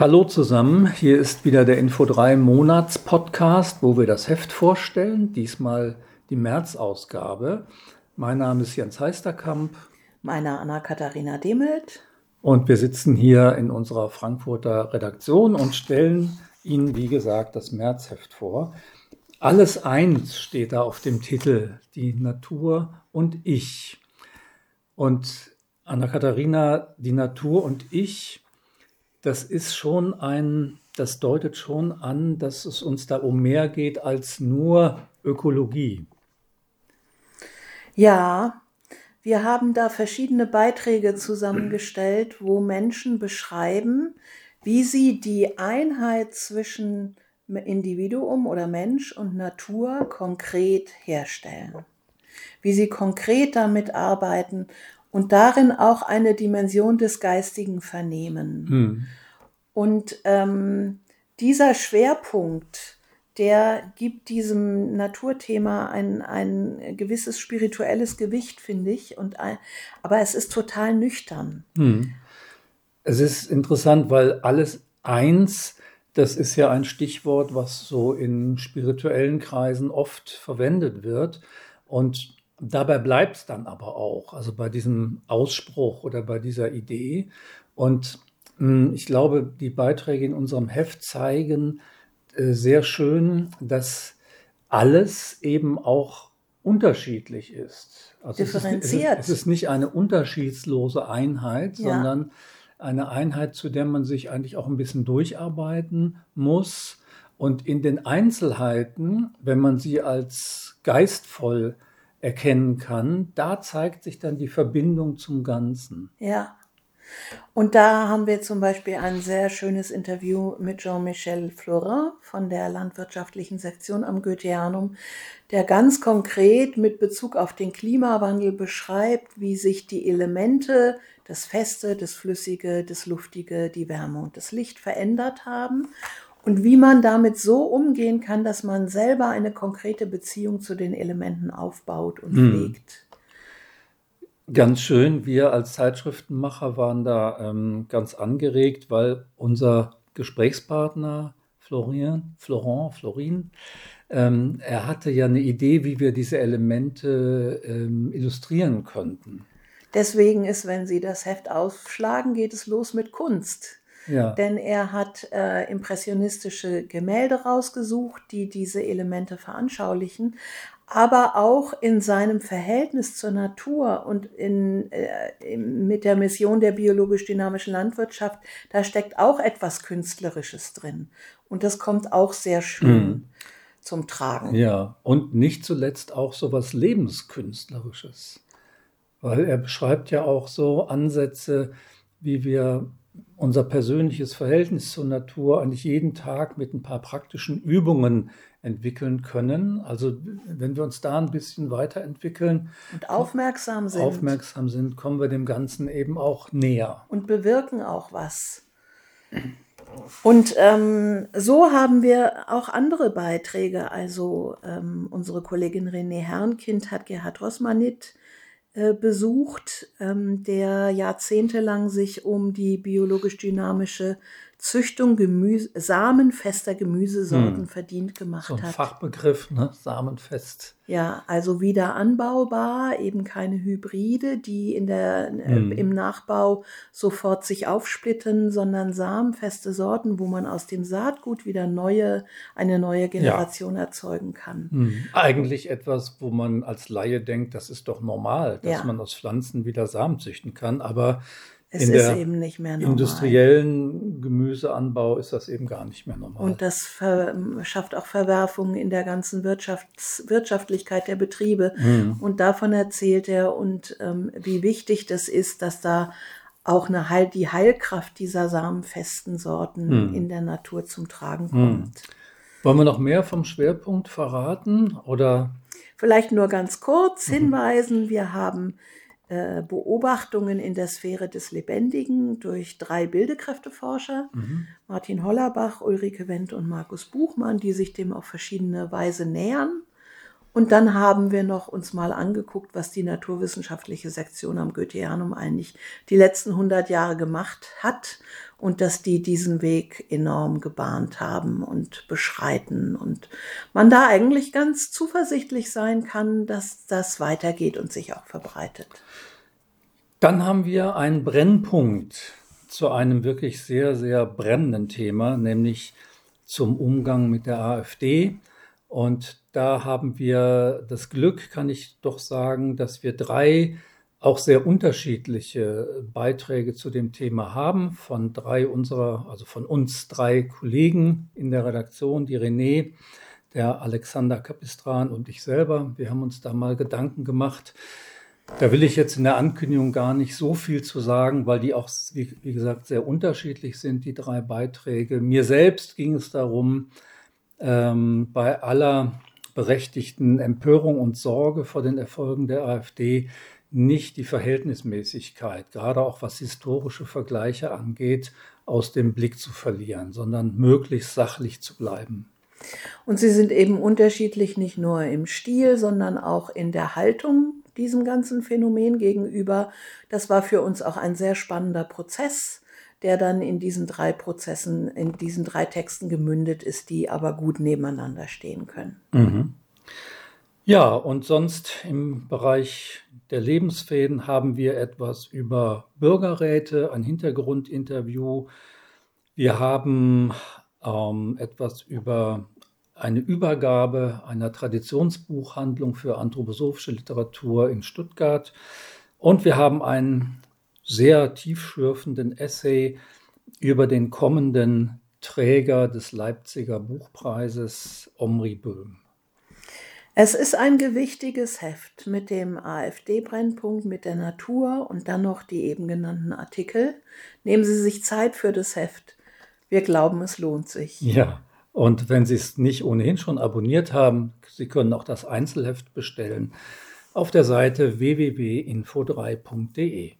Hallo zusammen, hier ist wieder der Info3 Monats Podcast, wo wir das Heft vorstellen, diesmal die März-Ausgabe. Mein Name ist Jens Heisterkamp. Meine Anna-Katharina Demelt. Und wir sitzen hier in unserer Frankfurter Redaktion und stellen Ihnen, wie gesagt, das Märzheft vor. Alles eins steht da auf dem Titel, die Natur und ich. Und Anna-Katharina, die Natur und ich, das ist schon ein, das deutet schon an, dass es uns da um mehr geht als nur Ökologie. Ja, wir haben da verschiedene Beiträge zusammengestellt, wo Menschen beschreiben, wie sie die Einheit zwischen Individuum oder Mensch und Natur konkret herstellen. Wie sie konkret damit arbeiten und darin auch eine Dimension des Geistigen vernehmen. Hm. Und ähm, dieser Schwerpunkt, der gibt diesem Naturthema ein, ein gewisses spirituelles Gewicht, finde ich. Und ein, aber es ist total nüchtern. Hm. Es ist interessant, weil alles eins, das ist ja ein Stichwort, was so in spirituellen Kreisen oft verwendet wird. Und Dabei bleibt es dann aber auch, also bei diesem Ausspruch oder bei dieser Idee. Und mh, hm, ich glaube, die Beiträge in unserem Heft zeigen äh, sehr schön, dass alles eben auch unterschiedlich ist. Also Differenziert. Es ist, es ist, nicht eine unterschiedslose Einheit, ja. sondern eine Einheit, zu der man sich eigentlich auch ein bisschen durcharbeiten muss. Und in den Einzelheiten, wenn man sie als geistvoll erkennen kann, da zeigt sich dann die Verbindung zum Ganzen. Ja. Und da haben wir zum Beispiel ein sehr schönes Interview mit Jean-Michel Florin von der landwirtschaftlichen Sektion am Goetheanum, der ganz konkret mit Bezug auf den Klimawandel beschreibt, wie sich die Elemente, das Feste, das Flüssige, das Luftige, die Wärme und das Licht verändert haben und wie man damit so umgehen kann, dass man selber eine konkrete Beziehung zu den Elementen aufbaut und hm. pflegt. Ganz schön. Wir als Zeitschriftenmacher waren da ähm, ganz angeregt, weil unser Gesprächspartner Florian, Florent, Florin, ähm, er hatte ja eine Idee, wie wir diese Elemente ähm, illustrieren könnten. Deswegen ist, wenn Sie das Heft aufschlagen, geht es los mit Kunst. Ja. Denn er hat äh, impressionistische Gemälde rausgesucht, die diese Elemente veranschaulichen, aber auch in seinem Verhältnis zur Natur und in, äh, mit der Mission der biologisch-dynamischen Landwirtschaft, da steckt auch etwas Künstlerisches drin. Und das kommt auch sehr schön mhm. zum Tragen. Ja, und nicht zuletzt auch so was Lebenskünstlerisches. Weil er beschreibt ja auch so Ansätze, wie wir unser persönliches Verhältnis zur Natur eigentlich jeden Tag mit ein paar praktischen Übungen entwickeln können. Also wenn wir uns da ein bisschen weiterentwickeln und aufmerksam sind, aufmerksam sind, kommen wir dem Ganzen eben auch näher und bewirken auch was. Und ähm, so haben wir auch andere Beiträge. Also ähm, unsere Kollegin René Herrnkind hat Gerhard Rosmanit besucht, ähm, der jahrzehntelang sich um die biologisch-dynamische Züchtung Gemüse, samenfester Gemüsesorten hm. verdient gemacht so ein hat. Fachbegriff, ne? Samenfest. Ja, also wieder anbaubar, eben keine Hybride, die in der, äh, hm. im Nachbau sofort sich aufsplitten, sondern samenfeste Sorten, wo man aus dem Saatgut wieder neue, eine neue Generation ja. erzeugen kann. Hm. Eigentlich etwas, wo man als Laie denkt, das ist doch normal, dass ja. man aus Pflanzen wieder Samen züchten kann, aber es in ist eben nicht mehr normal. industriellen Gemüseanbau ist das eben gar nicht mehr normal. Und das schafft auch Verwerfungen in der ganzen Wirtschafts Wirtschaftlichkeit der Betriebe. Mhm. Und davon erzählt er und ähm, wie wichtig das ist, dass da auch eine Heil die Heilkraft dieser samenfesten Sorten mhm. in der Natur zum Tragen mhm. kommt. Mhm. Wollen wir noch mehr vom Schwerpunkt verraten oder? Vielleicht nur ganz kurz mhm. hinweisen. Wir haben Beobachtungen in der Sphäre des Lebendigen durch drei Bildekräfteforscher, mhm. Martin Hollerbach, Ulrike Wendt und Markus Buchmann, die sich dem auf verschiedene Weise nähern. Und dann haben wir noch uns mal angeguckt, was die naturwissenschaftliche Sektion am Goetheanum eigentlich die letzten 100 Jahre gemacht hat und dass die diesen Weg enorm gebahnt haben und beschreiten und man da eigentlich ganz zuversichtlich sein kann, dass das weitergeht und sich auch verbreitet. Dann haben wir einen Brennpunkt zu einem wirklich sehr, sehr brennenden Thema, nämlich zum Umgang mit der AfD. Und da haben wir das Glück, kann ich doch sagen, dass wir drei auch sehr unterschiedliche Beiträge zu dem Thema haben von drei unserer, also von uns drei Kollegen in der Redaktion, die René, der Alexander Kapistran und ich selber. Wir haben uns da mal Gedanken gemacht. Da will ich jetzt in der Ankündigung gar nicht so viel zu sagen, weil die auch, wie, gesagt, sehr unterschiedlich sind, die drei Beiträge. Mir selbst ging es darum, ähm, bei aller berechtigten Empörung und Sorge vor den Erfolgen der AfD nicht die Verhältnismäßigkeit, gerade auch was historische Vergleiche angeht, aus dem Blick zu verlieren, sondern möglichst sachlich zu bleiben. Und sie sind eben unterschiedlich nicht nur im Stil, sondern auch in der Haltung diesem ganzen Phänomen gegenüber. Das war für uns auch ein sehr spannender Prozess, der dann in diesen drei Prozessen, in diesen drei Texten gemündet ist, die aber gut nebeneinander stehen können. Mhm. Ja, und sonst im Bereich der Lebensfäden haben wir etwas über Bürgerräte, ein Hintergrundinterview. Wir haben ähm, etwas über eine Übergabe einer Traditionsbuchhandlung für anthroposophische Literatur in Stuttgart. Und wir haben einen sehr tiefschürfenden Essay über den kommenden Träger des Leipziger Buchpreises, Omri Böhm. Es ist ein gewichtiges Heft mit dem AfD-Brennpunkt, mit der Natur und dann noch die eben genannten Artikel. Nehmen Sie sich Zeit für das Heft. Wir glauben, es lohnt sich. Ja, und wenn Sie es nicht ohnehin schon abonniert haben, Sie können auch das Einzelheft bestellen auf der Seite www.info3.de.